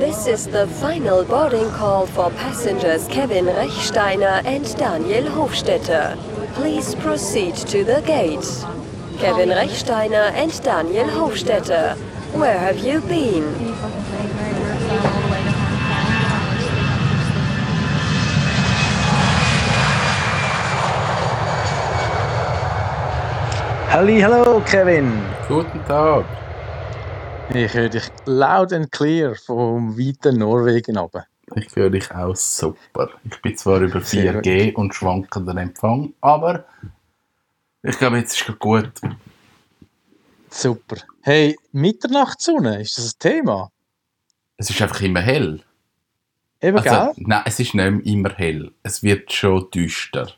This is the final boarding call for passengers Kevin Rechsteiner and Daniel Hofstetter. Please proceed to the gate. Kevin Rechsteiner and Daniel Hofstetter, where have you been? Halli, hallo Kevin. Guten Tag. Ich höre dich loud and clear vom weiten Norwegen runter. Ich höre dich auch super. Ich bin zwar über Sehr 4G und schwankender Empfang, aber ich glaube, jetzt ist es gut. Super. Hey, Mitternachtssonne, ist das ein Thema? Es ist einfach immer hell. Eben, Also, gell? nein, es ist nicht immer hell. Es wird schon düster.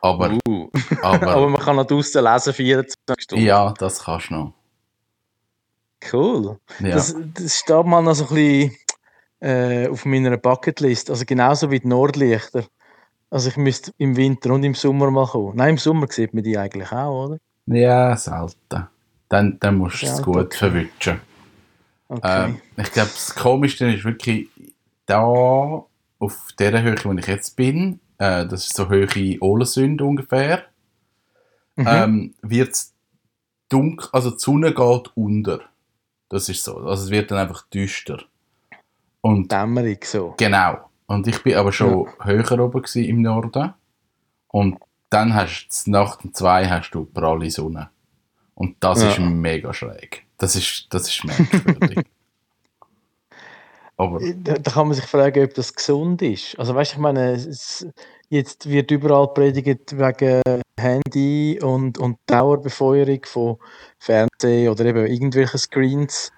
Aber, Uh. aber, Aber man kann noch draußen lesen, 24 Stunden. ja, das kannst du noch. Cool. Ja. Das, das steht mal noch so ein bisschen äh, auf meiner Bucketlist. Also genauso wie die Nordlichter. Also ich müsste im Winter und im Sommer mal kommen. Nein, im Sommer sieht man die eigentlich auch, oder? ja, selten. Dann, dann musst du es gut okay. verwischen. Okay. Ähm, ich glaube, das Komischste ist wirklich da auf der Höhe, wo ich jetzt bin, äh, das ist so Höhe Ohlensund ungefähr, Mhm. ähm, wird es dunkel, also die Sonne geht unter. Das ist so. Also es wird dann einfach düster. Und Dämmerung so. genau. Und ich bin aber schon höher oben gewesen im Norden. Und dann hast du Nacht um zwei hast du pralle Sonne. Und das Ja. ist mega schräg. Das ist, das ist merkwürdig. aber Da, da kann man sich fragen, ob das gesund ist. Also weißt du, ich meine, es, jetzt wird überall predigt wegen Handy und, und Dauerbefeuerung von Fernsehen oder eben irgendwelchen Screens,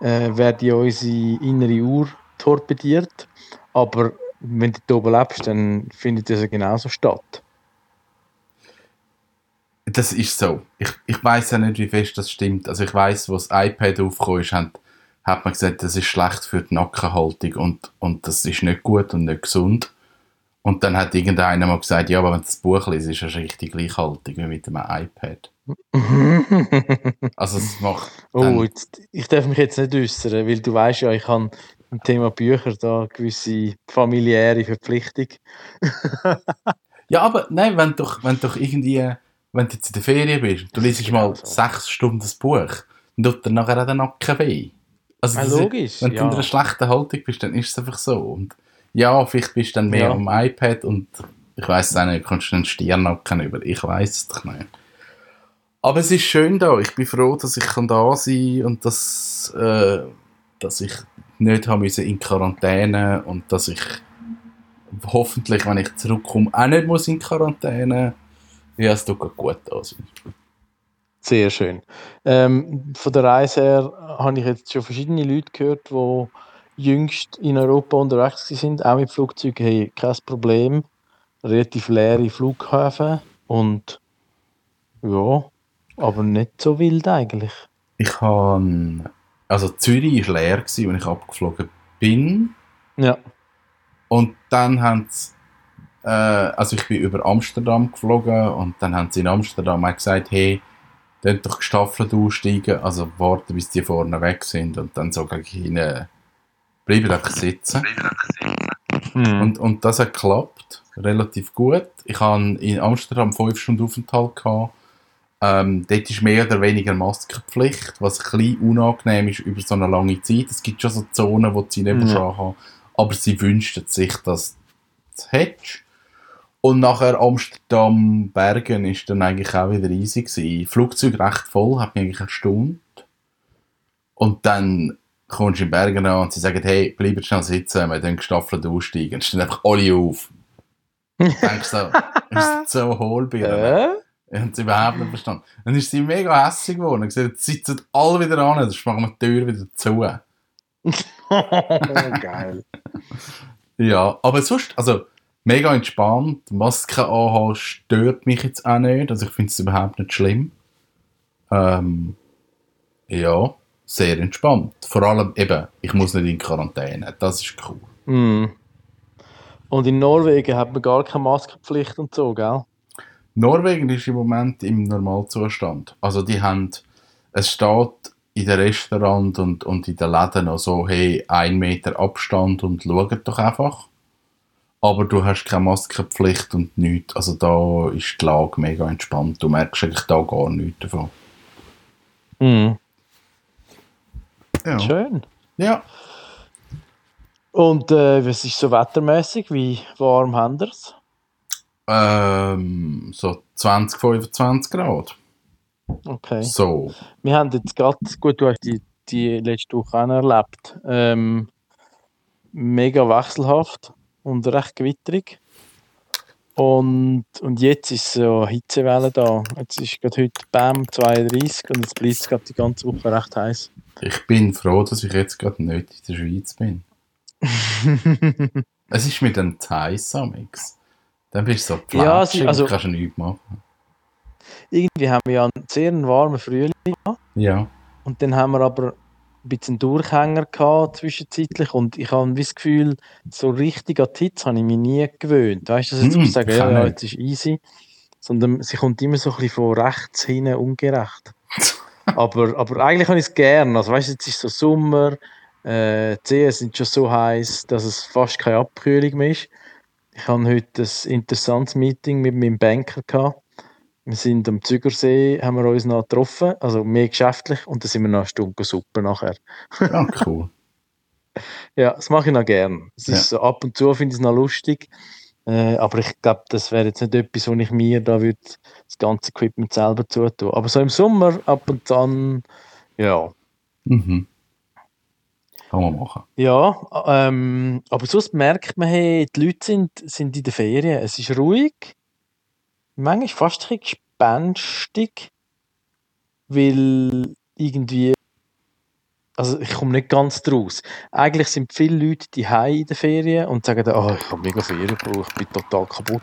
äh, werden ja unsere innere Uhr torpediert. Aber wenn du da oben lebst, dann findet das ja genauso statt. das ist so. Ich, ich weiß ja nicht, wie fest das stimmt. Also ich weiß, wo das iPad aufgekommen ist, hat, hat man gesagt, das ist schlecht für die Nackenhaltung und, und das ist nicht gut und nicht gesund. Und dann hat irgendeiner mal gesagt, ja, aber wenn du das Buch liest, ist das richtig gleichhaltig wie mit dem iPad. Also es macht oh, jetzt, ich darf mich jetzt nicht äußern, weil du weißt ja, ich habe im Thema Bücher da gewisse familiäre Verpflichtung. Ja, aber nein, wenn du wenn du irgendwie, wenn du jetzt in der Ferien bist, du liest mal so. sechs Stunden das Buch, dann tut dir nachher auch der Nacken weh. Also Ja, das ist- logisch, wenn du ja. in einer schlechten Haltung bist, dann ist es einfach so. Und ja, vielleicht bist du dann mehr Ja. am iPad und ich weiß es auch nicht, kommst du einen Stirnacken über. Ich weiß es nicht. Aber es ist schön da. Ich bin froh, dass ich kann da sein kann und dass, äh, dass ich nicht haben müssen in Quarantäne und dass ich hoffentlich, wenn ich zurückkomme, auch nicht muss in Quarantäne. Ja, es tut gut da sein. Sehr schön. Ähm, von der Reise her habe ich jetzt schon verschiedene Leute gehört, die jüngst in Europa unterwegs sind, auch mit Flugzeugen, hey, kein Problem. Relativ leere Flughäfen und ja, aber nicht so wild eigentlich. Ich habe, also Zürich war leer, als ich abgeflogen bin. Ja, Und dann haben sie, äh, also ich bin über Amsterdam geflogen und dann haben sie in Amsterdam auch gesagt, hey, dann doch gestaffelt aussteigen, also warten, bis die vorne weg sind und dann sage ich ihnen, bleiben einfach sitzen. Mhm. Und, und das hat geklappt, relativ gut. Ich hatte in Amsterdam fünf Stunden Aufenthalt. Gehabt. Ähm, dort ist mehr oder weniger Maskenpflicht, was ein bisschen unangenehm ist über so eine lange Zeit. Es gibt schon so Zonen, wo sie nicht ja. haben, aber sie wünschten sich, dass du es hättest. Und nachher Amsterdam, Bergen ist dann eigentlich auch wieder easy gewesen. Flugzeug recht voll, hat mich eigentlich erstaunt. Und dann kommst du in Bergen an und sie sagen, hey, bleib schnell sitzen, wir dann gestaffelt aussteigen. Dann stehen einfach alle auf. Du denkst so, ist so hohlbirne. Äh? Ich habe es überhaupt nicht verstanden. Dann ist sie mega hässlich geworden. Und gesagt, jetzt sitzen alle wieder an, dann machen wir die Tür wieder zu. Geil. Ja, aber sonst, also mega entspannt. Maske anhaben stört mich jetzt auch nicht. Also ich finde es überhaupt nicht schlimm. Ähm, ja, sehr entspannt. Vor allem eben, ich muss nicht in Quarantäne. Das ist cool. Mhm. Und in Norwegen hat man gar keine Maskenpflicht und so, gell? Norwegen ist im Moment im Normalzustand. Also die haben, es steht in den Restaurant und, und in den Läden noch so, hey, ein Meter Abstand und schaut doch einfach. Aber du hast keine Maskenpflicht und nichts. Also da ist die Lage mega entspannt. Du merkst eigentlich da gar nichts davon. Mhm. Ja. Schön. ja. Und äh, was ist so wettermäßig? Wie warm haben wir's? Ähm, so 20, 25 Grad. Okay. So. Wir haben jetzt gerade, gut, du hast die, die letzte Woche auch erlebt, ähm, mega wechselhaft und recht gewitterig. Und, und jetzt ist so Hitzewelle da. Jetzt ist gerade heute BAM 32 und jetzt bleibt es gerade die ganze Woche recht heiß. Ich bin froh, dass ich jetzt gerade nicht in der Schweiz bin. Es ist mit dem heiß Amix. Dann bist du so Ja, platschig sie- also- kannst du nichts machen. Irgendwie haben wir ja einen sehr warmen Frühling gehabt. Ja. Und dann haben wir aber ein bisschen Durchhänger gehabt zwischenzeitlich und ich habe das Gefühl, so richtig an die Hitze habe ich mich nie gewöhnt. Weißt du, dass ich Mm, jetzt sage, ich ja, ja, jetzt ist easy. Sondern sie kommt immer so ein bisschen von rechts hinten ungerecht. aber, aber eigentlich habe ich es gern. Also weißt du, jetzt ist so Sommer, äh, die Seen sind schon so heiß, dass es fast keine Abkühlung mehr ist. Ich habe heute ein interessantes Meeting mit meinem Banker gehabt. Wir sind am Zügersee, haben wir uns noch getroffen, also mehr geschäftlich, und dann sind wir noch eine Stunde Suppe nachher. Ja, cool. Ja, das mache ich noch gern. Es Ja. ist so, ab und zu finde ich es noch lustig, äh, aber ich glaube, das wäre jetzt nicht etwas, wo ich mir da würde das ganze Equipment selber zutun. Aber so im Sommer ab und an, ja. Mhm. Kann man machen. Ja, ähm, aber sonst merkt man, hey, die Leute sind, sind in den Ferien. Es ist ruhig, manchmal fast ein bisschen gespenstig, weil irgendwie, also ich komme nicht ganz draus. Eigentlich sind viele Leute die in den Ferien und sagen, dann, oh, ich habe mega Ferien gebraucht, ich bin total kaputt.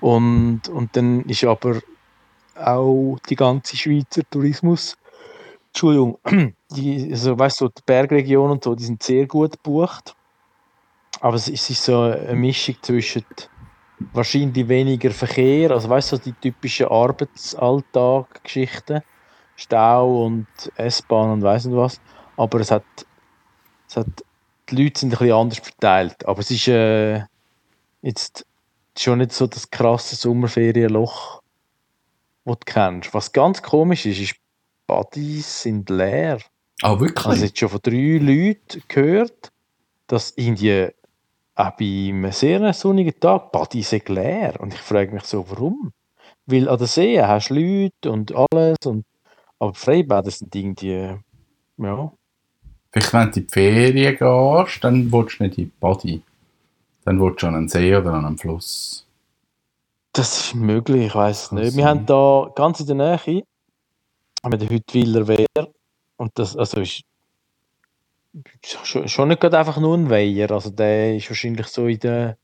Und, und dann ist aber auch die ganze Schweizer Tourismus, Entschuldigung, die, also weißt du, die Bergregion und so, die sind sehr gut gebucht. Aber es ist so eine Mischung zwischen wahrscheinlich weniger Verkehr, also weißt du, die typischen Arbeitsalltag-Geschichten, Stau und S-Bahn und weiss nicht was. Aber es hat, es hat, die Leute sind ein bisschen anders verteilt. Aber es ist äh, jetzt schon nicht so das krasse Sommerferienloch, das du kennst. Was ganz komisch ist, ist, Buddies sind leer. Ah, wirklich? Also jetzt schon von drei Leuten gehört, dass irgendwie auch bei einem sehr sonnigen Tag Badi sind leer. Und ich frage mich so, warum? Weil an der See hast du Leute und alles, und, aber Freibäder sind irgendwie, ja, Vielleicht, wenn du in die Ferien gehst, dann willst du nicht in die Body. Dann willst du an einen See oder an einen Fluss. das ist möglich, ich weiß es nicht. Wir sein. haben da ganz in der Nähe, haben wir den Hüttwiller Wehr, und das, also ist schon, schon nicht gerade einfach nur ein Weiher, also der ist wahrscheinlich so in der,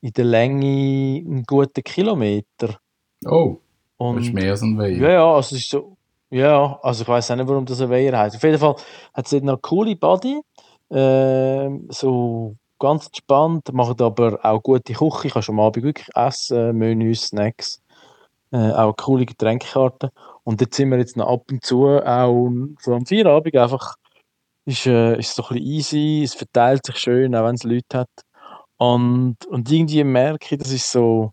in der Länge ein guter Kilometer. Oh, das Und ist mehr als ein Weiher. Ja, ja, also ist so. Ja, also ich weiß auch nicht, warum das ein Weiher heißt. Auf jeden Fall hat es eine coole Body. Ähm, so ganz entspannt, macht aber auch gute Küche. Kannst am Abend wirklich essen, Menüs, Snacks. Äh, auch coole Getränkekarte. Und dort sind wir jetzt noch ab und zu auch so am Feierabend einfach. Ist, äh, ist so ein bisschen easy, es verteilt sich schön, auch wenn es Leute hat. Und, und irgendwie merke ich, das ist so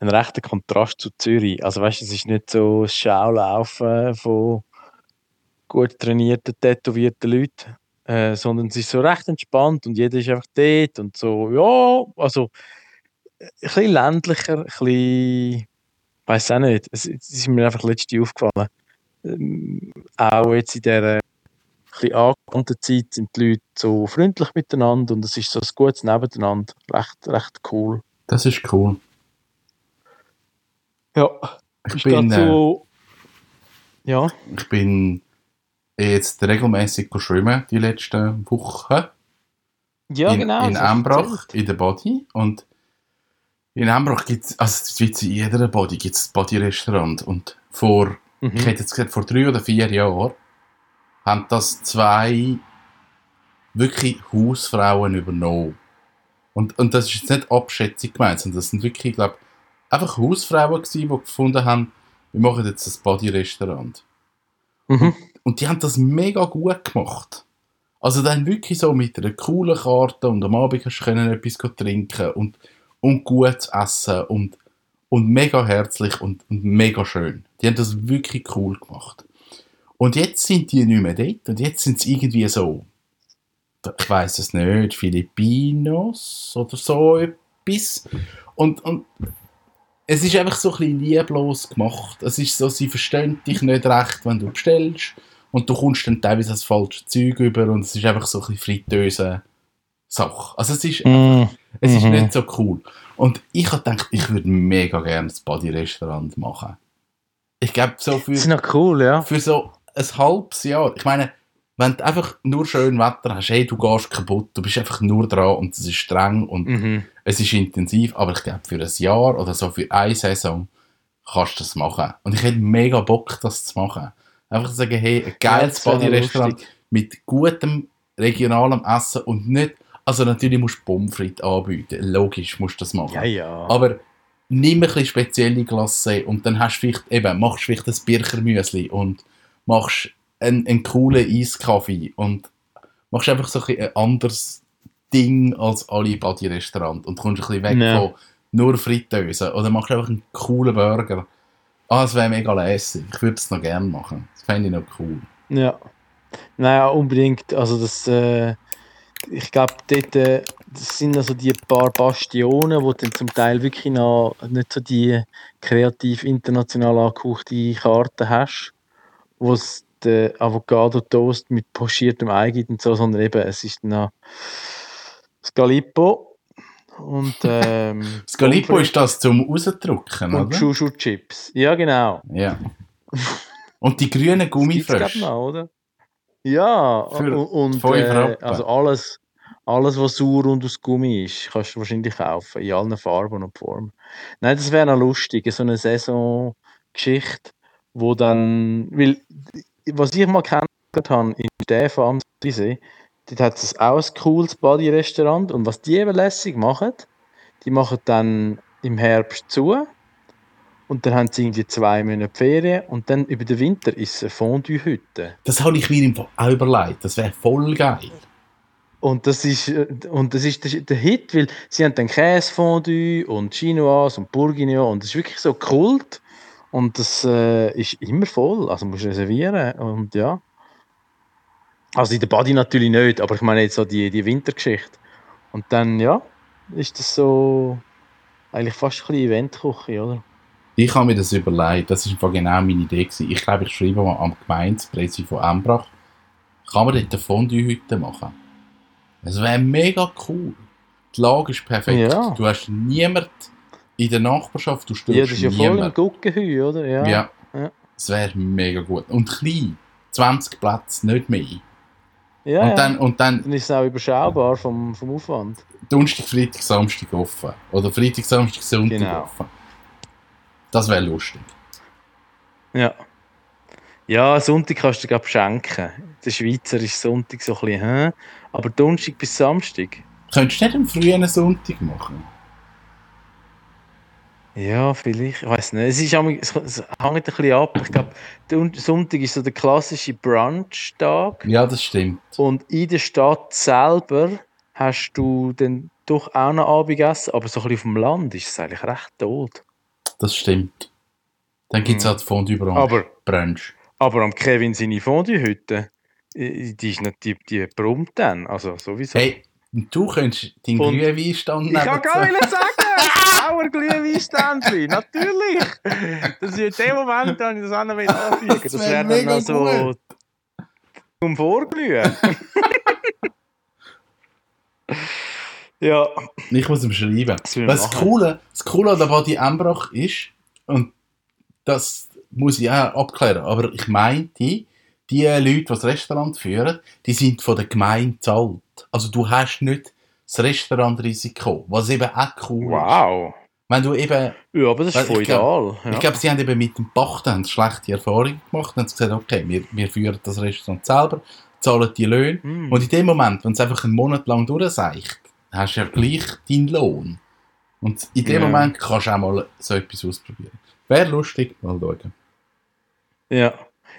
ein rechter Kontrast zu Zürich. Also weißt du, es ist nicht so ein Schaulaufen von gut trainierten, tätowierten Leuten, äh, sondern es ist so recht entspannt und jeder ist einfach dort und so, ja, also äh, ein bisschen ländlicher, ein bisschen, weiß auch nicht, es, es ist mir einfach letzte aufgefallen. Ähm, auch jetzt in dieser bisschen angewandten Zeit sind die Leute so freundlich miteinander und es ist so ein gutes Nebeneinander, recht, recht cool. Das ist cool. Ja, Ich ist bin, äh, so. Ja, ich bin jetzt regelmäßig schwimmen die letzten Wochen. ja in, genau. in erzählt. in der Body. Und in Embrach gibt es, also in jeder Body gibt es ein Body-Restaurant. Und vor, ich Mhm. hätte jetzt gesagt, vor drei oder vier Jahren haben das zwei wirklich Hausfrauen übernommen. Und, und das ist jetzt nicht Abschätzung gemeint, sondern das sind wirklich, ich glaube einfach Hausfrauen gewesen, die gefunden haben, wir machen jetzt ein Body-Restaurant. Mhm. Und die haben das mega gut gemacht. Also dann wirklich so mit einer coolen Karte und am Abend hast du können etwas trinken und, und gut zu essen und, und mega herzlich und, und mega schön. Die haben das wirklich cool gemacht. Und jetzt sind die nicht mehr dort und jetzt sind sie irgendwie so, ich weiß es nicht, Filipinos oder so etwas. Und, und es ist einfach so ein bisschen lieblos gemacht. Es ist so, sie verstehen dich nicht recht, wenn du bestellst. Und du kommst dann teilweise das falsche Zeug über und es ist einfach so ein bisschen fritöse Sache. Also es ist, Mhm. es ist Mhm. nicht so cool. Und ich habe gedacht, ich würde mega gerne ein Body-Restaurant machen. Ich glaube, so für, Das ist noch cool, ja. für so ein halbes Jahr. Ich meine, wenn du einfach nur schön Wetter hast, hey, du gehst kaputt, du bist einfach nur dran und es ist streng und Mhm. es ist intensiv, aber ich glaube, für ein Jahr oder so, für eine Saison, kannst du das machen. Und ich hätte mega Bock, das zu machen. Einfach zu sagen, hey, ein geiles Body-Restaurant mit gutem regionalem Essen und nicht, also natürlich musst du Pommes frites anbieten, logisch musst du das machen. Ja, ja. Aber nimm ein bisschen spezielle Glacé und dann hast du vielleicht, eben, machst du vielleicht ein Birchermüsli und machst einen, einen coolen Eiskaffee und machst einfach so ein, anderes Ding als alle Body-Restaurants und kommst ein bisschen weg Ja. von nur Fritteuse oder machst einfach einen coolen Burger. Ah, das wäre mega lässig. Ich würde es noch gerne machen. Das fände ich noch cool. Ja. Naja, unbedingt. Also das, äh, ich glaube, dort äh, das sind also die paar Bastionen, wo du dann zum Teil wirklich noch nicht so die kreativ international angehauchte Karte hast, wo es den Avocado-Toast mit pochiertem Ei gibt und so, sondern eben, es ist noch Scalippo und ähm, Pommes ist das zum rausdrücken, und oder? Chouchou-Chips. Ja, genau. Ja. Und die grünen Gummifrösche. noch, oder? Ja, Für und, und äh, also alles, alles, was sauer und aus Gummi ist, kannst du wahrscheinlich kaufen, in allen Farben und Formen. Nein, das wäre noch lustig, so eine Saisongeschichte, wo dann, weil, was ich mal kennengelernt habe in Stefan am Seesee, dort hat es auch ein cooles Body-Restaurant und was die eben lässig machen, die machen dann im Herbst zu und dann haben sie irgendwie zwei Monate Ferien und dann über den Winter ist es eine Fondue-Hütte. Das habe ich mir auch überlegt. Das wäre voll geil. Und das ist, und das ist der, der Hit, weil sie haben dann Käsefondue und Chinoise und Bourguignon und das ist wirklich so Kult und das äh, ist immer voll, also musst du reservieren und ja. Also in der Body natürlich nicht, aber ich meine jetzt so die, die Wintergeschichte. Und dann, ja, ist das so eigentlich fast ein bisschen Eventküche, oder? Ich habe mir das überlegt. Das war genau meine Idee. Gewesen. Ich glaube, ich schreibe mal am Gemeindepräsi von Embrach. Kann man dort eine Fondue-Hütte machen? Das wäre mega cool. Die Lage ist perfekt. Ja. Du hast niemand in der Nachbarschaft. Du Ja, störst das ist ja voll im. Guggenheu, oder? Ja. Ja. Ja. Das wäre mega gut. Und klein. 20 Plätze, nicht mehr. ja, und, ja. dann, und dann dann ist es auch überschaubar vom, vom Aufwand. Donnerstag, Freitag, Samstag offen. Oder Freitag, Samstag, Sonntag Genau. offen. Das wäre lustig. Ja. Ja, Sonntag kannst du glaube schenken. Der Schweizer ist Sonntag so ein bisschen, hä? aber Donnerstag bis Samstag. Könntest du nicht einen frühen Sonntag machen? Ja, vielleicht, ich weiß nicht. Es, ist, am- es es hängt ein bisschen ab. Ich glaube, Sonntag ist so der klassische Brunch-Tag. Ja, das stimmt. Und in der Stadt selber hast du dann doch auch noch Abendessen, aber so ein bisschen auf dem Land ist es eigentlich recht tot. Das stimmt. Dann gibt es Mhm. halt Fondue Brunch. Aber, Brunch. aber am Kevin seine Fondue-Hütte, äh, die, ist nicht, die, die brummt dann. Also sowieso. Hey, du könntest deinen Und- Glühweinstand Ich kann gar nicht sagen! Sauer Glühweinständchen, natürlich! Das ist in dem Moment, da ich das auch noch anfügen Das, Das das wär wäre dann mega noch so zum Vorglühen. ja, Ich muss ihm schreiben. Das das. Coole, das Coole an der Badi Embrach ist, und das muss ich auch abklären, aber ich meinte, die Leute, die das Restaurant führen, die sind von der Gemeinde zahlt. Also du hast nicht das Restaurantrisiko, was eben auch cool ist. wow. Wenn du eben Ja, aber das ist ich feudal. Ich glaube, sie haben eben mit dem Pachten schlechte Erfahrungen gemacht und haben gesagt, okay, wir, wir führen das Restaurant selber, zahlen die Löhne. Hm. Und in dem Moment, wenn es einfach einen Monat lang durchseicht, hast du ja gleich deinen Lohn. Und in dem Ja. Moment kannst du auch mal so etwas ausprobieren. Wäre lustig, mal schauen. Ja.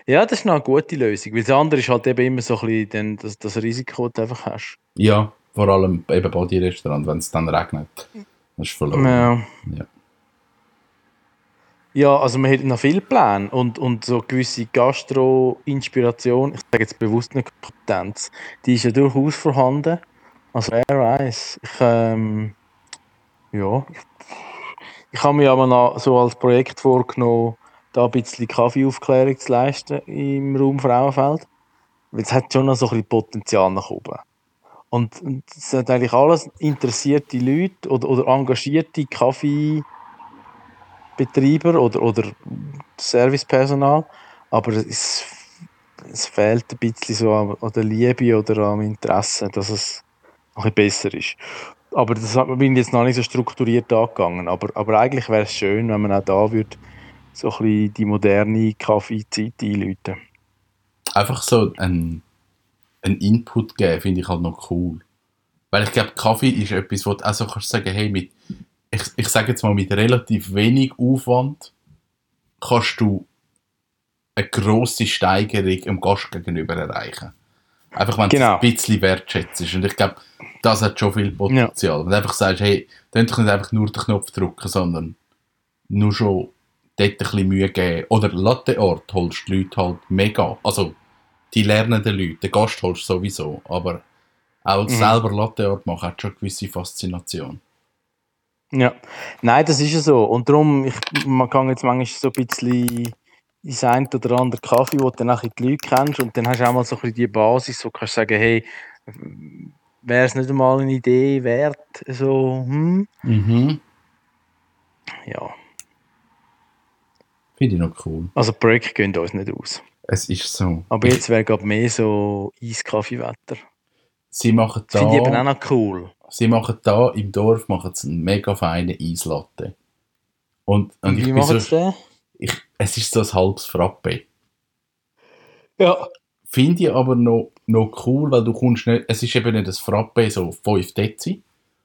Ja, das ist eine gute Lösung, weil das andere ist halt eben immer so ein bisschen das, das Risiko, das du einfach hast. Ja, vor allem eben Body-Restaurant, wenn es dann regnet. Das ist verloren. Ja. Ja. Ja, also man hat noch viele Pläne und, und so gewisse Gastro-Inspiration, ich sage jetzt bewusst nicht Kompetenz, die ist ja durchaus vorhanden. Also wer weiß. Ich, ähm, ja, ich, ich habe mir aber noch so als Projekt vorgenommen, da ein bisschen Kaffeeaufklärung zu leisten im Raum Frauenfeld. Weil es hat schon noch so ein bisschen Potenzial nach oben. Und es sind eigentlich alles interessierte Leute oder, oder engagierte Kaffee- Betreiber oder, oder Servicepersonal, aber es, es fehlt ein bisschen so an, an der Liebe oder am Interesse, dass es ein bisschen besser ist. Aber das bin jetzt noch nicht so strukturiert angegangen. Aber, aber eigentlich wäre es schön, wenn man auch da würde, so ein bisschen die moderne Kaffeezeit einläuten. Einfach so ein, ein Input geben, finde ich halt noch cool. Weil ich glaube, Kaffee ist etwas, wo du auch so kannst sagen, hey, mit, ich, ich sage jetzt mal, mit relativ wenig Aufwand kannst du eine grosse Steigerung dem Gast gegenüber erreichen. Einfach, wenn Genau. du es ein bisschen wertschätzt. Und ich glaube, das hat schon viel Potenzial. Wenn du einfach sagst, hey, dann nicht einfach nur den Knopf drücken, sondern nur schon dort ein bisschen Mühe geben. Oder Latteort holst die Leute halt mega. Also, die lernenden Leute, den Gast holst du sowieso. Aber auch selber Latteort machen hat schon eine gewisse Faszination. Ja, nein, das ist ja so. Und darum, ich, man kann jetzt manchmal so ein bisschen ins ein oder andere Kaffee, wo du dann auch die Leute kennst und dann hast du auch mal so ein bisschen die Basis, wo du kannst sagen, hey, wäre es nicht einmal eine Idee wert, so, hm, Mhm. ja. Finde ich noch cool. Also Projekte gehen uns nicht aus. Es ist so. Aber jetzt wäre gerade mehr so Eiskaffeewetter. Sie machen Das finde ich eben auch da, noch cool. sie machen da im Dorf machen sie einen mega feinen Eislatte. Und, und Und ich wie machen so, sie den? ich, es ist so ein halbes Frappe. Ja. Finde ich aber noch, noch cool, weil du kommst nicht, es ist eben nicht ein Frappe so 5 Dezi,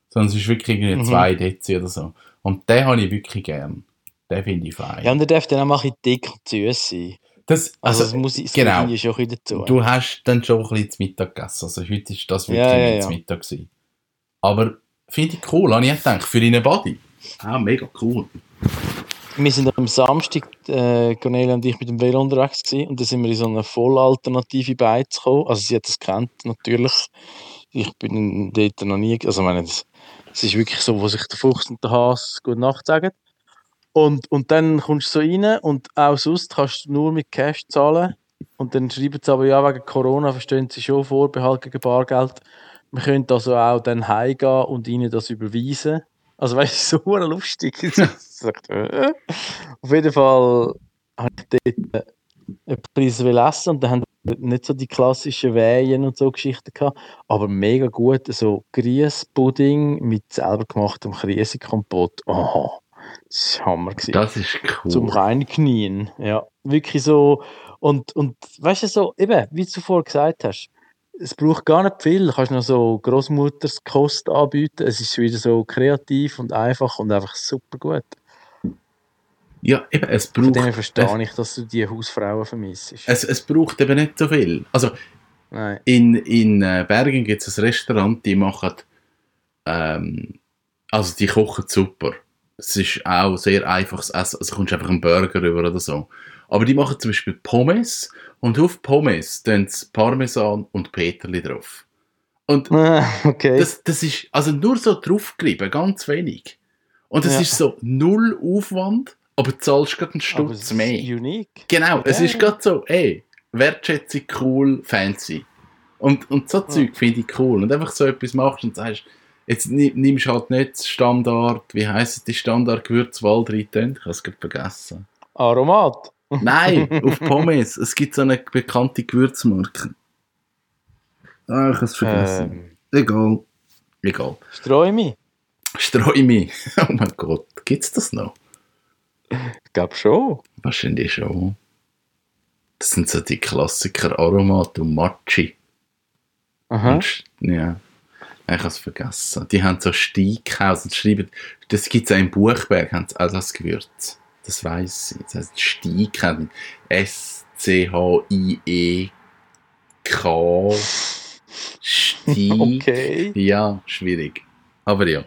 sondern es ist wirklich irgendwie Mhm. 2 Dezi oder so. Und den habe ich wirklich gern. Den finde ich fein. Ja, und der darf dann auch mal ein dick und süß sein. Das, Also, also, das muss ich, genau. ich bisschen dazu. du hast dann schon ein bisschen zu Mittag gegessen. Also heute ist das wirklich Ja, ja, nicht ja. zu Mittag gewesen. Aber finde ich cool, habe ich auch gedacht, für deinen Body. Ah, mega cool. Wir sind am Samstag, äh, Cornelia und ich, mit dem Velo unterwegs gewesen, und dann sind wir in so eine voll alternative Beiz gekommen. Also sie hat das kennt natürlich. Ich bin dort noch nie, also ich meine, es es ist wirklich so, wo sich der Fuchs und der Hase gute Nacht sagen. Und, und dann kommst du so rein und auch sonst kannst du nur mit Cash zahlen. Und dann schreiben sie aber, ja, wegen Corona verstehen sie schon Vorbehalt gegen Bargeld. Wir können also auch dann heimgehen und ihnen das überweisen. Also weißt du, so lustig. Äh. Auf jeden Fall habe ich dort äh, etwas essen und dann haben wir nicht so die klassischen Wehen und so Geschichten gehabt, aber mega gut, so Grießpudding mit selber gemachtem Krisenkompott. Oh, das war Hammer. Gewesen Das ist cool. zum Reinknien. Ja, wirklich so. Und, und weißt du, so, eben, wie du vorher gesagt hast, es braucht gar nicht viel. Du kannst noch so Großmutterskost anbieten. Es ist wieder so kreativ und einfach und einfach super gut. ja, eben, es Von braucht, dem her es, verstehe ich, dass du die Hausfrauen vermisst. es, es braucht eben nicht so viel. Also, Nein. In, in äh, Bergen gibt es ein Restaurant, die machen, ähm, also die kochen super. Es ist auch sehr einfaches Essen, also kommst einfach einen Burger rüber oder so. Aber die machen zum Beispiel Pommes und auf Pommes tun sie Parmesan und Peterli drauf. Und Ah, okay. das, das ist also nur so draufgerieben, ganz wenig. Und es Ja. ist so null Aufwand, aber du zahlst gerade einen es Stutz ist mehr. unique. Genau, es Ja, ist ja. gerade so, ey, Wertschätzung, cool, fancy. Und, und so Zeug finde ich cool. Und einfach so etwas machst und sagst, jetzt ni- nimmst du halt nicht Standard, wie heisst es, die Standard-Gewürzwahl rein, ich habe es gerade vergessen. Aromat. Nein, auf Pommes, es gibt so eine bekannte Gewürzmarke. Ah, ich habe es vergessen. Ähm, Egal. Egal. Sträumi. Streu mich. Oh mein Gott, gibt's das noch? Ich glaube schon. Wahrscheinlich schon. Das sind so die Klassiker Aromat und Machi. Aha. Und Ja. Ich habe es vergessen. Die haben so Steakhouse und schreiben, das gibt es auch im Buchberg, haben sie auch das Gewürz. Das weiß ich. Das heißt Steakhouse mit C-H-I-E-K. Stieg. Okay. Ja, schwierig. Aber ja.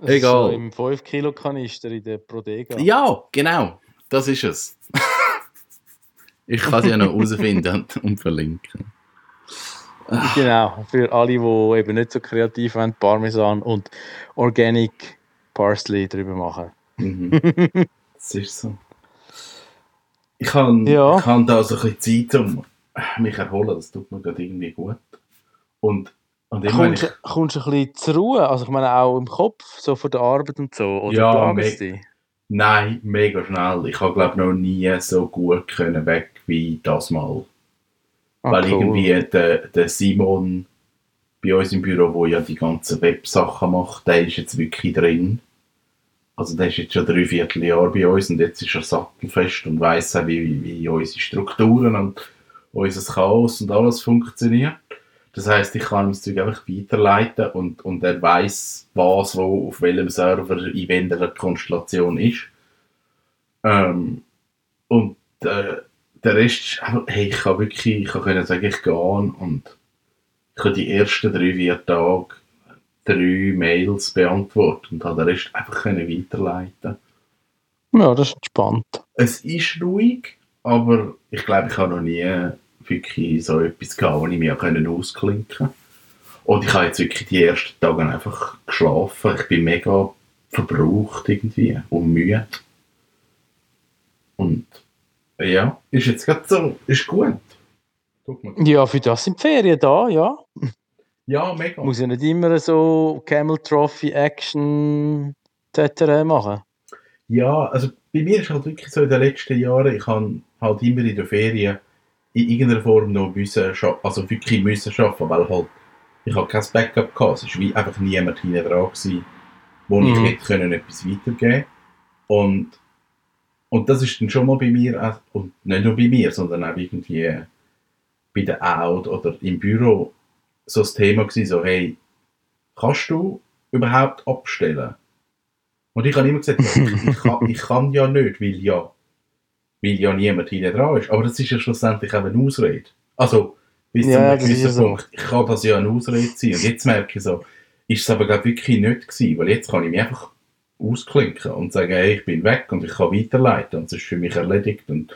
Ist Egal. So Im 5-Kilo-Kanister in der Prodega. Ja, genau. Das ist es. ich kann es ja noch herausfinden und verlinken. Genau, für alle, die eben nicht so kreativ sind, Parmesan und Organic Parsley drüber machen. Mhm. das ist so. Ich habe Ja. ich habe da so ein bisschen Zeit, um mich erholen. Das tut mir gerade irgendwie gut. Und, und wenn Kommst, ich, du- kommst du ein bisschen zur Ruhe? Also ich meine auch im Kopf, so von der Arbeit und so? Oder Ja, me-? Nein, mega schnell. Ich habe, glaube noch nie so gut können weg wie das Mal. Ah, Weil cool. irgendwie der, der Simon bei uns im Büro, wo ja die ganzen Websachen macht, der ist jetzt wirklich drin. Also der ist jetzt schon drei Vierteljahr bei uns und jetzt ist er sattelfest und weiss auch, wie, wie unsere Strukturen und unser Chaos und alles funktioniert. Das heißt, ich kann ihm das Zeug einfach weiterleiten und, und er weiß, was wo auf welchem Server in welcher Konstellation ist. Ähm, und äh, der Rest, hey, ich kann wirklich, ich kann sagen, ich gehe an und ich habe die ersten drei, vier Tage drei Mails beantwortet und habe den Rest einfach können weiterleiten. Ja, das ist entspannt. Es ist ruhig, aber ich glaube, ich habe noch nie wirklich so etwas gehabt, wo ich mich können ausklinken konnte. Und ich habe jetzt wirklich die ersten Tage einfach geschlafen. Ich bin mega verbraucht irgendwie und müde. Ja, ist jetzt gerade so, ist gut. Ja, für das sind die Ferien da, ja. Ja, mega. Muss ja nicht immer so Camel Trophy Action etc. machen. Ja, also bei mir ist halt wirklich so in den letzten Jahren, ich habe halt immer in der Ferien in irgendeiner Form noch müssen, also wirklich müssen arbeiten, weil halt ich habe kein Backup gehabt. Es war wie einfach niemand hinten dran, gewesen, wo ich Mhm. hätte können etwas weitergeben und und das ist dann schon mal bei mir, und nicht nur bei mir, sondern auch irgendwie bei der Out oder im Büro so das Thema gewesen, so hey, kannst du überhaupt abstellen? Und ich habe immer gesagt, ich, kann, ich kann ja nicht, weil ja, weil ja niemand hinten dran ist. Aber das ist ja schlussendlich auch eine Ausrede. Also, bis Ja, zu einem gewissen ja so. Punkt, ich kann das ja eine Ausrede sein. Und jetzt merke ich so, ist es aber glaub, wirklich nicht gewesen, weil jetzt kann ich mich einfach ausklinken und sagen, hey, ich bin weg und ich kann weiterleiten und es ist für mich erledigt und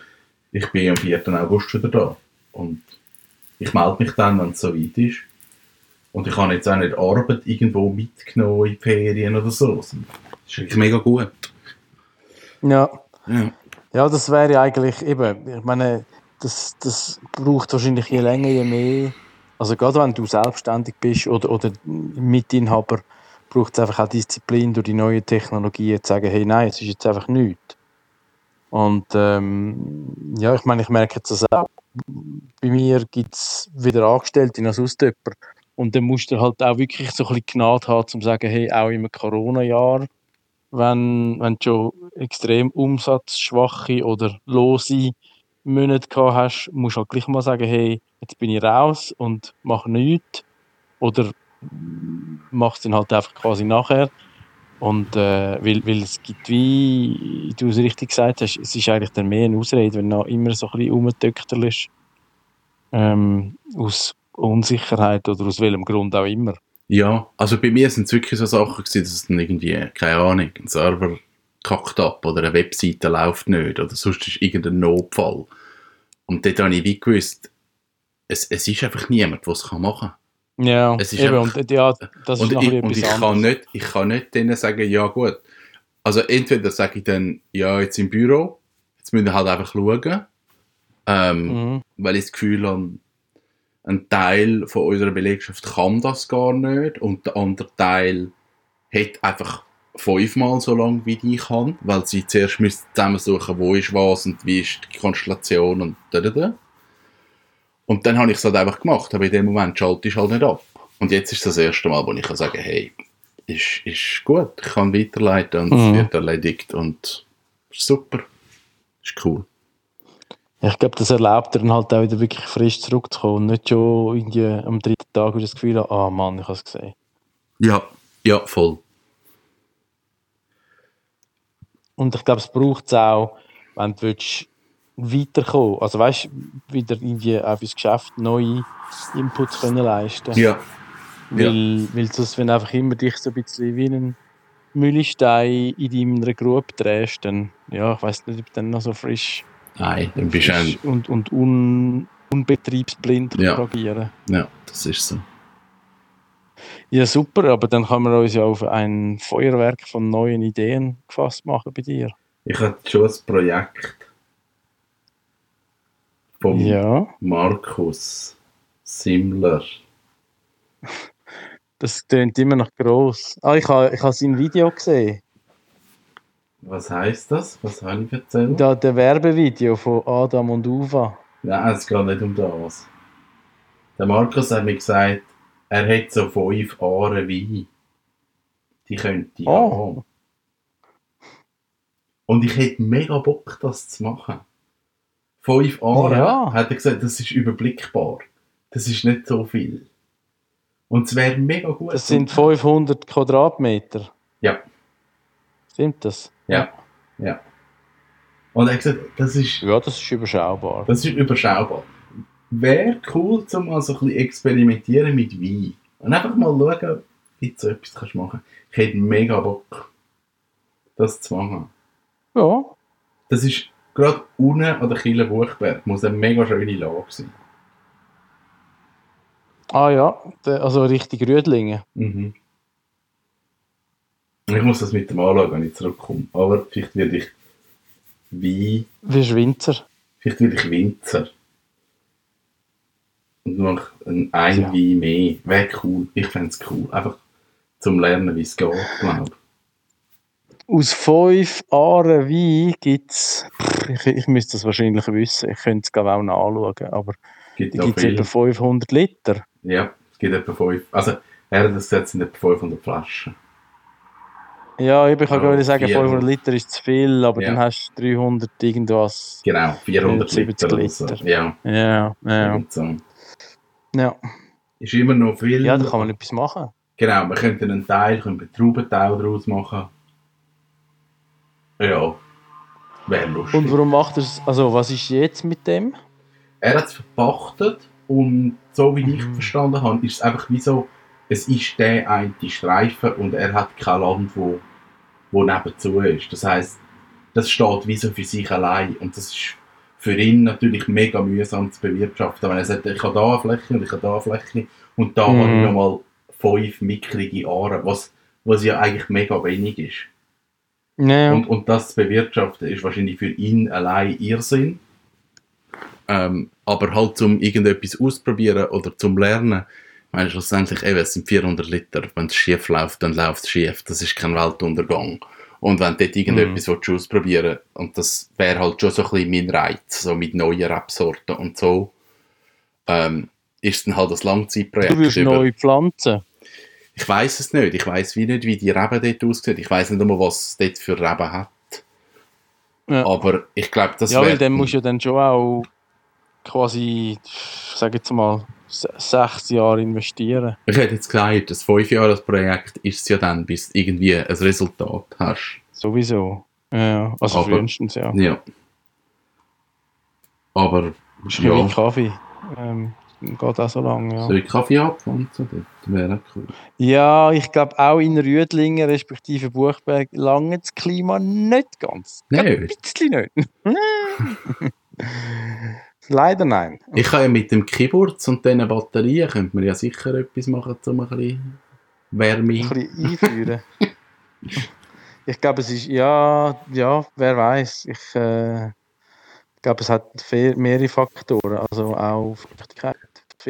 ich bin am 4. August wieder da. Und ich melde mich dann, wenn es soweit ist. Und ich habe jetzt auch nicht Arbeit irgendwo mitgenommen in Ferien oder so. Das ist wirklich mega gut. Ja. Ja. Ja, das wäre eigentlich eben, ich meine, das, das braucht wahrscheinlich je länger, je mehr. Also gerade wenn du selbstständig bist oder, oder Mitinhaber, braucht es einfach auch Disziplin durch die neuen Technologien zu sagen, hey nein, es ist jetzt einfach nichts. Und ähm, ja, ich meine, ich merke jetzt das auch. Bei mir gibt es wieder Angestellte als Austöpper. Und dann musst du halt auch wirklich so ein bisschen Gnade haben, um zu sagen, hey, auch im Corona-Jahr, wenn, wenn du schon extrem umsatzschwache oder lose Monate gehabt hast, musst du halt gleich mal sagen, hey, jetzt bin ich raus und mache nichts. Oder mach es dann halt einfach quasi nachher. Und äh, weil, weil es gibt, wie du es richtig gesagt hast, es ist eigentlich dann mehr eine Ausrede, wenn du immer so ein bisschen rumtöchterst. Ähm, aus Unsicherheit oder aus welchem Grund auch immer. Ja, also bei mir sind es wirklich so Sachen gewesen, dass es dann irgendwie, keine Ahnung, ein Server kackt ab oder eine Webseite läuft nicht oder sonst ist irgendein Notfall. Und dort habe ich wie gewusst, es, es ist einfach niemand, der es machen kann. Ja, Es ist eben, einfach- und ja, das ist Und noch ich, und ich kann, nicht, ich kann nicht denen sagen, ja gut. Also entweder sage ich dann, ja, jetzt im Büro, jetzt müssen wir halt einfach schauen. Ähm, Mhm. weil ich das Gefühl habe, ein Teil von unserer Belegschaft kann das gar nicht und der andere Teil hat einfach fünfmal so lange wie ich kann, weil sie zuerst müssen zusammensuchen, wo ist was und wie ist die Konstellation und da, da, da. Und dann habe ich es halt einfach gemacht, aber in dem Moment schalte ich halt nicht ab. Und jetzt ist das erste Mal, wo ich kann sagen, hey, ist, ist gut, ich kann weiterleiten und es Mhm. wird erledigt und ist super, ist cool. Ich glaube, das erlaubt dir dann halt auch wieder wirklich frisch zurückzukommen und nicht schon irgendwie am dritten Tag wieder das Gefühl haben, ah Mann, ich habe es gesehen. Ja, ja, voll. Und ich glaube, es braucht es auch, wenn du willst, weiterkommen. Also weißt du, wieder irgendwie auch fürs Geschäft neue Inputs können leisten. Ja. Weil, weil sonst, wenn du einfach immer dich so ein bisschen wie einen Mühlstein in deiner Grube drehst, dann, ja, ich weiß nicht, ob du dann noch so frisch, Nein, dann bist du frisch ein, und, und un, unbetriebsblind Ja. kannst agieren Ja, das ist so. Ja, super, aber dann kann man uns ja auf ein Feuerwerk von neuen Ideen gefasst machen bei dir. Ich hatte schon ein Projekt vom Ja, Markus Simmler. das klingt immer noch gross. Ah, ich habe ich ha sein Video gesehen. Was heißt das? Was habe ich erzählt? Da, der Werbevideo von Adam und Uva. Nein, es geht nicht um das. Der Markus hat mir gesagt, er hätte so fünf Aare Wein. Die könnte ich Oh. haben. Und ich hätte mega Bock, das zu machen. Fünf Aare, Ja. hat er gesagt, das ist überblickbar. Das ist nicht so viel. Und es wäre mega gut. Das sind 500 Quadratmeter. Ja. Stimmt das? Ja. Ja. Und er hat gesagt, das ist, Ja, das ist überschaubar. das ist überschaubar. Wäre cool, um mal so ein bisschen experimentieren mit Wein. Und einfach mal schauen, wie du so etwas kannst machen Ich hätte mega Bock, das zu machen. Ja, Das ist gerade unten an der Kille Buchberg. Muss eine mega schöne Lage sein. ah ja, also Richtung Rüdlingen. Mhm. Ich muss das mit dem anschauen, wenn ich zurückkomme. Aber vielleicht werde ich Wein, Wie Schwinzer. vielleicht werde ich Winzer. Und noch ein, ein Ja. Wein mehr. Wäre cool. Ich fände es cool. Einfach zum Lernen, wie es geht, glaube ich. Aus fünf Aaren Wein gibt es, ich, ich müsste das wahrscheinlich wissen, ich könnte es glaube auch nachschauen, aber Gibt da auch gibt es etwa 500 Liter. Ja, es gibt etwa fünf. Also, er hat das es sind etwa 500 Flaschen. Ja, ich kann Ja, gerade sagen, 400. 500 Liter ist zu viel, aber Ja. dann hast du 300 irgendwas. Genau, 400 70 Liter. oder so. Liter. Ja, Ja, ja, so. ja. Ist immer noch viel. Ja, da kann man etwas machen. Genau, wir könnten einen Teil, können einen Traubenteil daraus machen. Ja, wäre lustig. Und warum macht er es, also was ist jetzt mit dem? er hat es verpachtet und so wie ich Mhm. verstanden habe, ist es einfach wie so, es ist der eine Streifen und er hat kein Land, wo, wo nebenzu ist. Das heißt, das steht wie so für sich allein und das ist für ihn natürlich mega mühsam zu bewirtschaften. Wenn er sagt, ich habe da eine Fläche und ich habe da eine Fläche und da Mhm. habe ich nochmal fünf mickrige Aare, was, was ja eigentlich mega wenig ist. Ja, Und, und das zu bewirtschaften ist wahrscheinlich für ihn allein Irrsinn. Ähm, aber halt zum irgendetwas ausprobieren oder zum Lernen, ich meine schlussendlich, eben, es sind 400 Liter. Wenn es schief läuft, dann läuft es schief. Das ist kein Weltuntergang. Und wenn du dort irgendetwas willst, ausprobieren und das wäre halt schon so ein bisschen mein Reiz, so mit neuen Rebsorten und so, ähm, ist dann halt das Langzeitprojekt. du wirst über- neu pflanzen. Ich weiß es nicht. Ich weiß wie nicht, wie die Reben dort aussehen. Ich weiß nicht einmal, was es dort für Reben hat. Ja. Aber ich glaube, das ja, wäre... weil dann musst du ja dann schon auch quasi, ich sage jetzt mal, se- sechs Jahre investieren. Ich hätte jetzt gesagt, das fünf Jahre Projekt ist es ja dann, bis du irgendwie ein Resultat hast. Sowieso. Ja, also Aber- frühestens, ja. Ja. Aber, Ist ja. wie ja, Kaffee. Ähm, geht auch so lange, ja. soll ich Kaffee abpflanzen? dort? Das wäre auch cool. Ja, ich glaube auch in Rüdlingen, respektive Buchberg, lange das Klima nicht ganz. Nein. Ein bisschen nicht. Leider nein. Ich kann ja mit dem Keyboards und diesen Batterien könnte man ja sicher etwas machen, um ein bisschen Wärme... Ein bisschen einführen. ich glaube, es ist, ja, ja, wer weiß. Ich äh, glaube, es hat mehrere Faktoren. Also auch Feuchtigkeit.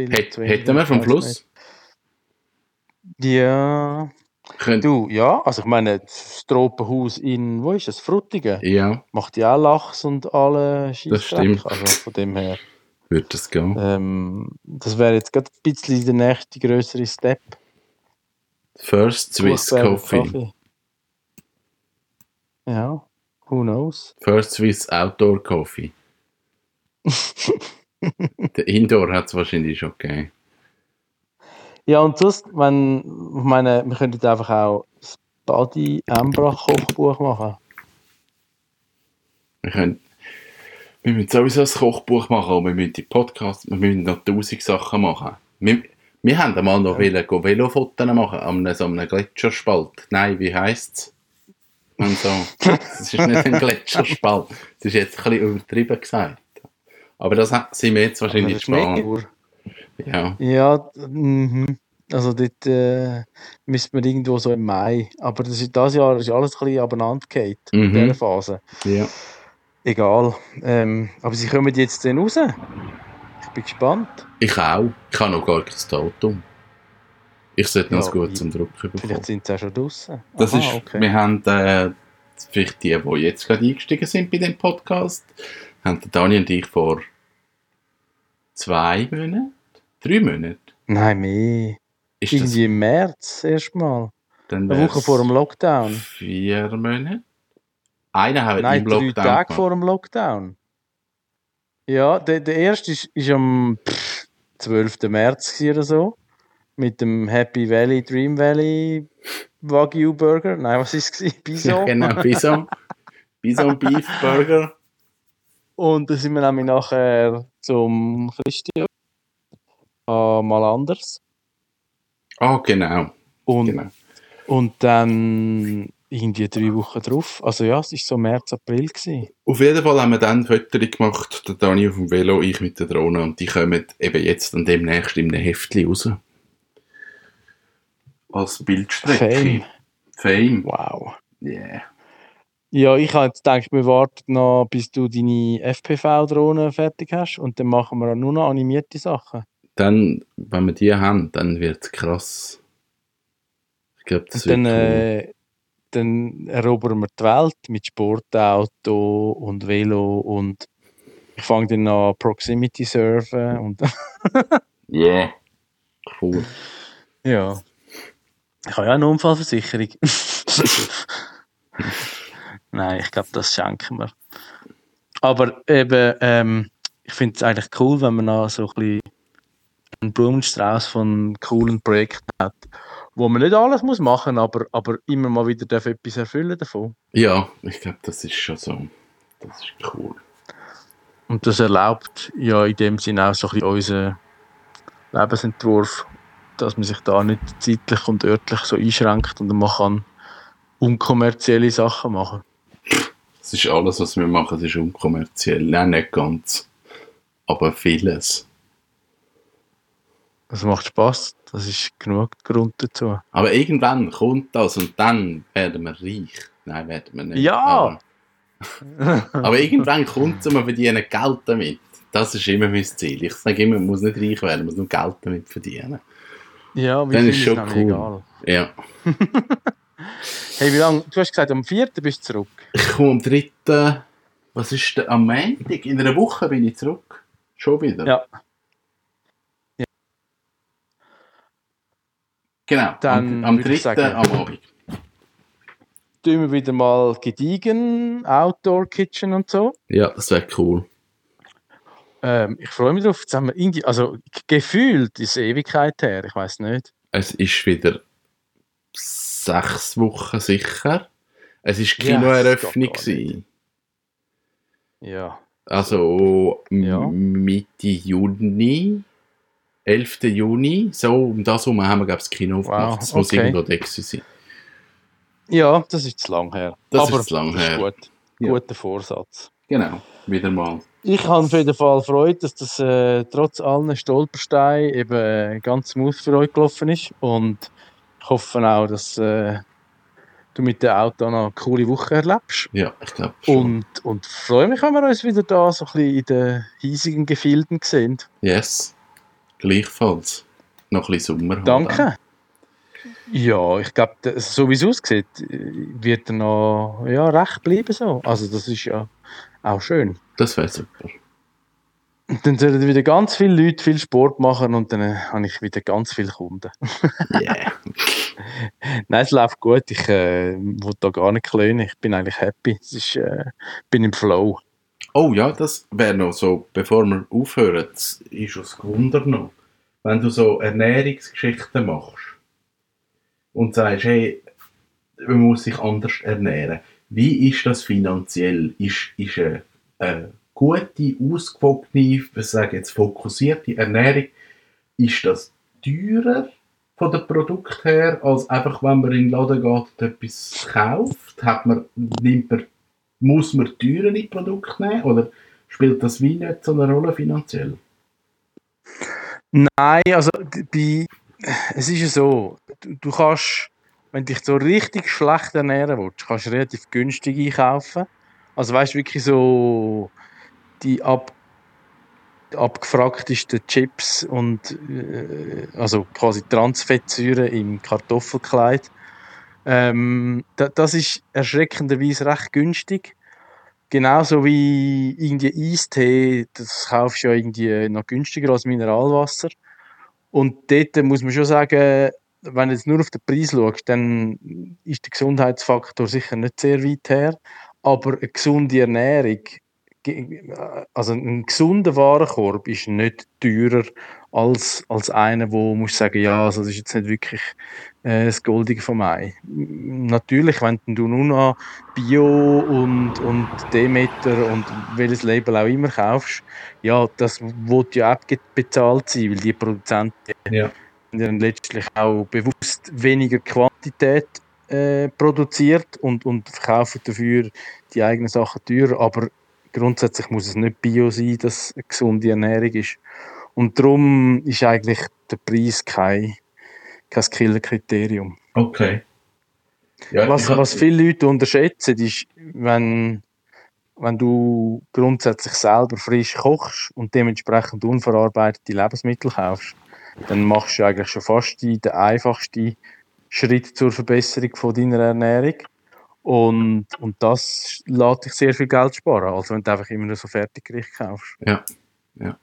Viel Hätt, zu hätten wir vom Fluss? nicht. Ja. Könnt, Du, ja, also ich meine, das Tropenhaus in, wo ist es? Frutigen? ja, Macht ja auch Lachs und alle Das stimmt. Also von dem her. würde das gehen. Ähm, das wäre jetzt gerade ein bisschen der nächste größere Step. First Swiss Buchberger Coffee. Ja, who knows? First Swiss Outdoor Coffee. Der Indoor hat es wahrscheinlich schon gegeben. Ja, und sonst, wenn, ich meine, wir könnten einfach auch das Badi Embrach Kochbuch machen. Wir können, Wir müssen sowieso ein Kochbuch machen und wir müssen die Podcasts, wir müssen noch tausend Sachen machen. Wir, wir haben einmal noch ja. Velofotos machen an so einem Gletscherspalt. Nein, wie heisst es? Und so. Das ist nicht ein Gletscherspalt. Das ist jetzt ein bisschen übertrieben gesagt. Aber das sind wir jetzt wahrscheinlich spannend. Ja. Ja, mhm. Also dort äh, müsste man irgendwo so im Mai. Aber das, ist, das Jahr ist alles ein bisschen abeinander mhm. in dieser Phase. Ja. Egal. Ähm, aber sie kommen jetzt dann raus. Ich bin gespannt. Ich auch. Ich habe noch gar kein Datum. Ich sollte noch ja, gut zum Drucken bekommen. Vielleicht sind sie auch schon draußen. Das ist, okay. Wir haben äh, vielleicht die, die jetzt gerade eingestiegen sind bei dem Podcast, haben Daniel und ich vor zwei Monaten, drei Monaten. Nein, mehr. Ist Irgendwie im März erstmal. Eine Woche vor dem Lockdown. Vier Monate? Einer hat Nein, im Lockdown. Drei Tage gemacht. vor dem Lockdown. Ja, der, der erste ist, ist am pff, 12. März oder so. Mit dem Happy Valley, Dream Valley Wagyu Burger. Nein, was ist es? Bison. Ja, genau, Bison. Bison Beef Burger. Und dann sind wir nämlich nachher zum Christian. Uh, mal anders. Ah, oh, genau. Und, genau. und dann irgendwie drei Wochen drauf. Also ja, es war so März, April. Gewesen. Auf jeden Fall haben wir dann Fotos gemacht, der Dani auf dem Velo, ich mit der Drohne und die kommen eben jetzt und demnächst in einem Heftchen raus. Als Bildstrecke. Fame. Fame. Wow. Yeah. Ja, ich habe jetzt gedacht, wir warten noch, bis du deine FPV-Drohne fertig hast und dann machen wir nur noch animierte Sachen dann, wenn wir die haben, dann wird es krass. Ich glaube, das und dann, cool. äh, dann erobern wir die Welt mit Sportauto und Velo und ich fange dann an Proximity surfen und yeah, cool. Ja. Ich habe ja eine Unfallversicherung. Nein, ich glaube, das schenken wir. Aber eben, ähm, ich finde es eigentlich cool, wenn man noch so ein bisschen einen Blumenstrauß von coolen Projekten hat, wo man nicht alles muss machen, aber aber immer mal wieder darf etwas erfüllen davon. Ja, ich glaube, das ist schon so. Das ist cool. Und das erlaubt ja in dem Sinne auch so ein bisschen unseren Lebensentwurf, dass man sich da nicht zeitlich und örtlich so einschränkt und man kann unkommerzielle Sachen machen. Das ist alles, was wir machen, das ist unkommerziell. Nein, nicht ganz. Aber vieles. Es macht Spaß, das ist genug Grund dazu. Aber irgendwann kommt das und dann werden wir reich. Nein, werden wir nicht. Ja! Aber, aber irgendwann kommt es und wir verdienen Geld damit. Das ist immer mein Ziel. Ich sage immer, man muss nicht reich werden, man muss nur Geld damit verdienen. Ja, dann ist schon cool. Egal. Ja. hey, wie lange? Du hast gesagt, am 4. bist du zurück. Ich komme am 3. Was ist denn? Am Montag? In einer Woche bin ich zurück. Schon wieder. Ja. Genau, Dann am, am 3. am Abend. Tun wir wieder mal gediegen, Outdoor Kitchen und so. Ja, das wäre cool. Ähm, ich freue mich drauf. Jetzt haben wir Indi also gefühlt ist Ewigkeit her, ich weiß nicht. Es ist wieder sechs Wochen sicher. Es ist Kinoeröffnung. Ja, ja. Also ja. Mitte Juni 11. Juni, so um das herum haben wir, glaube das Kino aufgemacht. Wow, das muss okay. irgendwo da sein. Ja, das ist zu lang her. Das Aber ist zu lang her. Gut. Ja. Guter Vorsatz. Genau, wieder mal. Ich habe auf jeden Fall Freude, dass das äh, trotz allen Stolpersteinen eben äh, ganz smooth für euch gelaufen ist. Und hoffe auch, dass äh, du mit dem Auto noch eine coole Woche erlebst. Ja, ich glaube Und, und freue mich, wenn wir uns wieder da so ein bisschen in den hiesigen Gefilden sehen. Yes. Gleichfalls. Noch ein bisschen Sommer. Danke. Ja, ich glaube, so wie es aussieht, wird er noch ja, recht bleiben so. Also das ist ja auch schön. Das wäre super. Und dann sollen wieder ganz viele Leute viel Sport machen und dann äh, habe ich wieder ganz viele Kunden. yeah. Nein, es läuft gut. Ich äh, will da gar nicht klönen. Ich bin eigentlich happy. Ich ist, äh, bin im Flow. Oh ja, das wäre noch so, bevor wir aufhören, ist es Wunder noch, wenn du so Ernährungsgeschichten machst und sagst, hey, man muss sich anders ernähren. Wie ist das finanziell? Ist, ist eine, eine gute, ausgewogene, ich sage jetzt fokussierte Ernährung, ist das teurer von den Produkten her, als einfach, wenn man in den Laden geht und etwas kauft? Hat man, nimmt man, muss man teurere Produkte nehmen oder spielt das wie nicht so eine Rolle finanziell? Nein, also bei, es ist ja so, du, du kannst, wenn du dich so richtig schlecht ernähren willst, kannst du relativ günstig einkaufen. Also weißt du, wirklich so die ab, abgefragtesten Chips und äh, also quasi Transfettsäuren im Kartoffelkleid. Ähm, da, das ist erschreckenderweise recht günstig. Genauso wie irgendwie Eistee, das kaufst du ja irgendwie noch günstiger als Mineralwasser. Und dort muss man schon sagen, wenn du jetzt nur auf den Preis schaust, dann ist der Gesundheitsfaktor sicher nicht sehr weit her. Aber eine gesunde Ernährung, also ein gesunder Warenkorb ist nicht teurer als, als einer, wo muss sagen, ja, also das ist jetzt nicht wirklich äh, das Goldige vom Ei. Natürlich, wenn du nur noch Bio und, und Demeter und welches Label auch immer kaufst, ja, das wird ja auch bezahlt sein, weil die Produzenten ja. dann letztlich auch bewusst weniger Quantität äh, produziert und, und verkaufen dafür die eigenen Sachen teurer, aber grundsätzlich muss es nicht Bio sein, dass eine gesunde Ernährung ist. Und darum ist eigentlich der Preis kein, kein Killerkriterium. Okay. Ja, was, was viele Leute unterschätzen, ist, wenn, wenn du grundsätzlich selber frisch kochst und dementsprechend unverarbeitete Lebensmittel kaufst, dann machst du eigentlich schon fast den einfachsten Schritt zur Verbesserung von deiner Ernährung. Und, und das lässt dich sehr viel Geld sparen, als wenn du einfach immer nur so Fertiggericht kaufst. Ja, ja.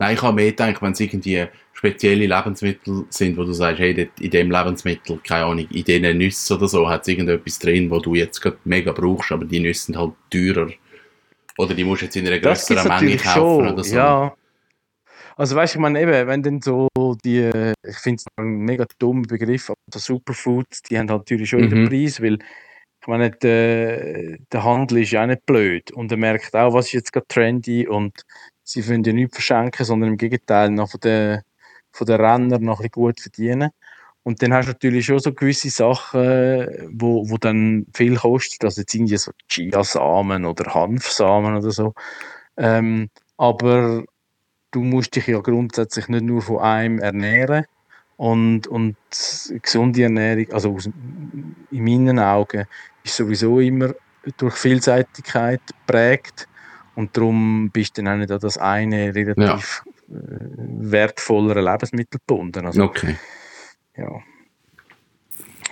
Nein, ich habe mehr gedacht, wenn es irgendwie spezielle Lebensmittel sind, wo du sagst, hey, in dem Lebensmittel, keine Ahnung, in diesen Nüssen oder so, hat es irgendetwas drin, wo du jetzt gerade mega brauchst, aber die Nüsse sind halt teurer. Oder die musst du jetzt in einer größeren Menge kaufen schon, oder so. Ja. Also weißt du, ich meine eben, wenn dann so die, ich finde es ein mega dummer Begriff, aber so Superfoods, die haben halt natürlich schon mhm. den Preis, weil ich meine, der, der Handel ist ja auch nicht blöd und er merkt auch, was ist jetzt gerade trendy und sie wollen ja nichts verschenken, sondern im Gegenteil noch von den, von den Rennern noch ein bisschen gut verdienen. Und dann hast du natürlich schon so gewisse Sachen, wo, wo dann viel kostet, also jetzt irgendwie so Chiasamen oder Hanfsamen oder so. Ähm, aber du musst dich ja grundsätzlich nicht nur von einem ernähren. Und, und gesunde Ernährung, also aus, in meinen Augen, ist sowieso immer durch Vielseitigkeit geprägt. Und darum bist du dann auch nicht an das eine relativ ja. äh, wertvollere Lebensmittel gebunden. Also, okay. Ja.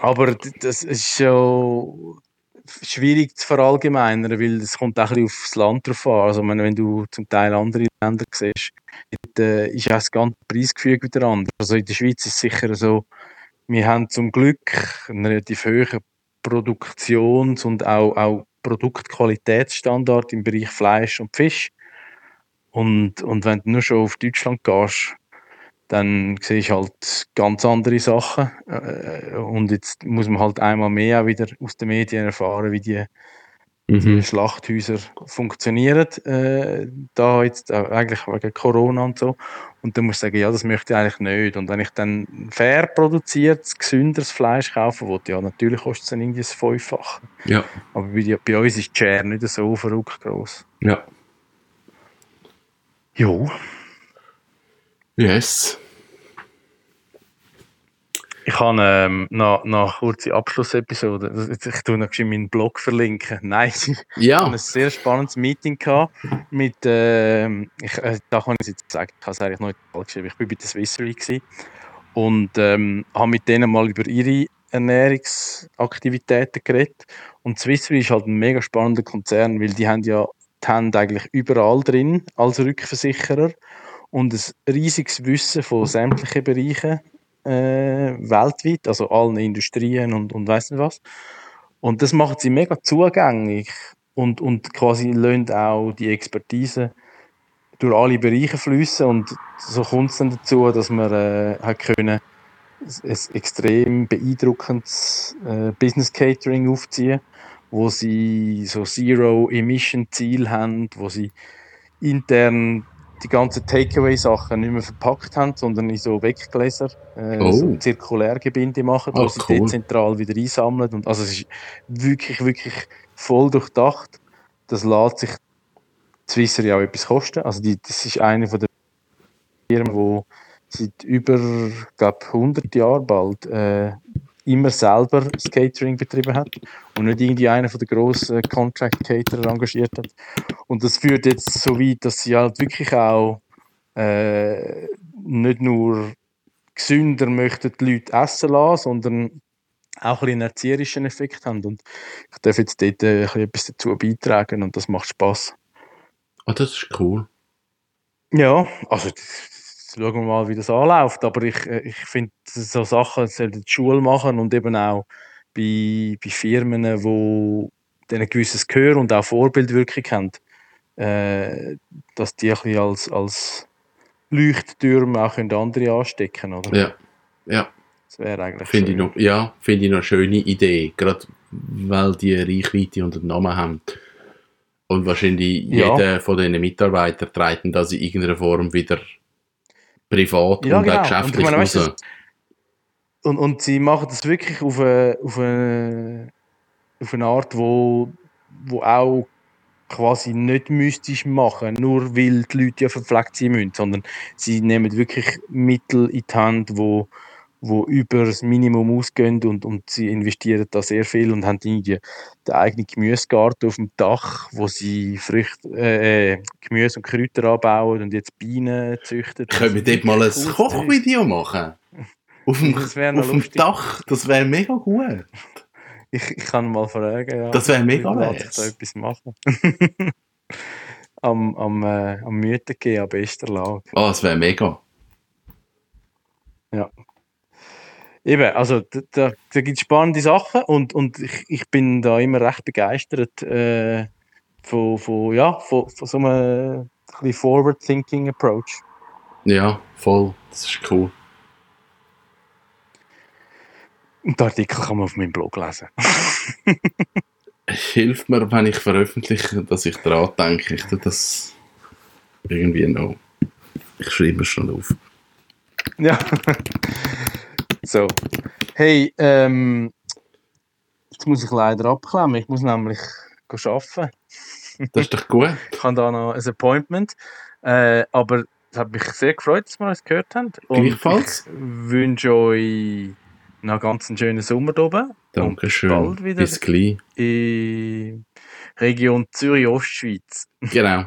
Aber das ist schon schwierig zu verallgemeinern, weil es kommt auch ein bisschen aufs Land drauf an. Also wenn du zum Teil andere Länder siehst, äh, ist auch das ganze Preisgefüge wieder anders. Also in der Schweiz ist es sicher so, wir haben zum Glück einen relativ hohen Produktions- und auch, auch Produktqualitätsstandard im Bereich Fleisch und Fisch. Und, und wenn du nur schon auf Deutschland gehst, dann sehe ich halt ganz andere Sachen. Äh, und jetzt muss man halt einmal mehr auch wieder aus den Medien erfahren, wie die, mhm. die Schlachthäuser funktionieren. Äh, da jetzt eigentlich wegen Corona und so. Und dann muss ich sagen, ja, das möchte ich eigentlich nicht. Und wenn ich dann fair produziertes, gesünderes Fleisch kaufen will, ja, natürlich kostet es dann irgendwie das Fünffache. Ja. Aber bei, bei uns ist die Share nicht so verrückt groß. Ja. Jo. Yes. Ich habe ähm, noch, noch eine kurze Abschlussepisode. Ich tue noch meinen Blog verlinken. Nein, ja. ich hatte ein sehr spannendes Meeting gehabt mit, ähm, ich, äh, da kann ich es jetzt sagen, ich habe es eigentlich noch nicht geschrieben. Ich war bei der Swissery und ähm, habe mit denen mal über ihre Ernährungsaktivitäten geredet. Und Swissery ist halt ein mega spannender Konzern, weil die haben ja die haben eigentlich überall drin als Rückversicherer und ein riesiges Wissen von sämtlichen Bereichen äh, weltweit, also allen Industrien und, und weiss nicht was. Und das macht sie mega zugänglich und, und quasi lönt auch die Expertise durch alle Bereiche fließen und so kommt es dann dazu, dass wir äh, hat können ein extrem beeindruckendes äh, Business Catering aufziehen, wo sie so Zero-Emission-Ziel haben, wo sie intern die ganzen Takeaway-Sachen nicht mehr verpackt haben, sondern in so Weggläser, äh, Oh. so Zirkulärgebinde machen, wo Oh, sie cool. dezentral wieder einsammeln. Und, also es ist wirklich, wirklich voll durchdacht. Das lässt sich Swisser ja auch etwas kosten. Also die, das ist eine von der Firmen, die seit über, glaube 100 Jahren bald äh, immer selber das Catering betrieben hat und nicht irgendwie einer von der grossen Contract Caterer engagiert hat. Und das führt jetzt so weit, dass sie halt wirklich auch äh, nicht nur gesünder möchten die Leute essen lassen, sondern auch ein einen erzieherischen Effekt haben. Und ich darf jetzt dort äh, etwas dazu beitragen und das macht Spaß. Ah, das ist cool. Ja, also das- schauen wir mal, wie das anläuft. Aber ich, äh, ich finde, so Sachen sollten die Schule machen und eben auch bei, bei Firmen, die ein gewisses Gehör und auch Vorbildwirkung haben, äh, dass die ein bisschen als, als Leuchttürme auch andere anstecken oder? Ja. Ja, Das wäre eigentlich finde ich schön. noch, ja, finde ich noch eine schöne Idee. Gerade weil die Reichweite und den Namen haben. Und wahrscheinlich Ja. jeder von diesen Mitarbeitern trägt das in irgendeiner Form wieder privat Ja, und genau. auch Und ich geschäftlich meine, weißt du, raus. Und, und sie machen das wirklich auf eine, auf eine, auf eine Art, wo, wo auch quasi nicht mystisch machen, nur weil die Leute ja verpflegt sein müssen, sondern sie nehmen wirklich Mittel in die Hand, wo, wo über das Minimum ausgehen und, und sie investieren da sehr viel und haben irgendwie den eigenen Gemüsegarten auf dem Dach, wo sie Früchte, äh, äh, Gemüse und Kräuter anbauen und jetzt Bienen züchten. Können wir dort mal ein. Kochvideo machen? Auf dem, auf dem. Dach, das wäre mega gut. Ich, ich kann mal fragen, ja. Das wäre mega Lass ich nice. da etwas machen. am am, äh, am Mütter gehen, am besten Lage. Ah, das wäre mega. Eben, also da, da, gibt es spannende Sachen und, und ich, ich bin da immer recht begeistert äh, von, von, ja, von, von so einem ein Forward-Thinking-Approach. Ja, voll. Das ist cool. Und den Artikel kann man auf meinem Blog lesen. Es hilft mir, wenn ich veröffentliche, dass ich daran denke. Ich das irgendwie noch. Ich schreibe es schon auf. Ja. So. Hey, ähm, jetzt muss ich leider abklemmen. Ich muss nämlich arbeiten. Das ist doch gut. Ich habe da noch ein Appointment. Äh, aber es hat mich sehr gefreut, dass wir uns gehört haben. Und Gleichfalls. Ich wünsche euch noch ganz einen schönen Sommer da oben. Dankeschön. bald wieder. Bis gleich. In Region Zürich-Ostschweiz. Genau.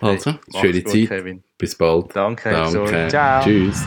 Also, Mach's schöne Zeit. Kevin. Bis bald. Danke. Danke. Sorry. Ciao. Tschüss.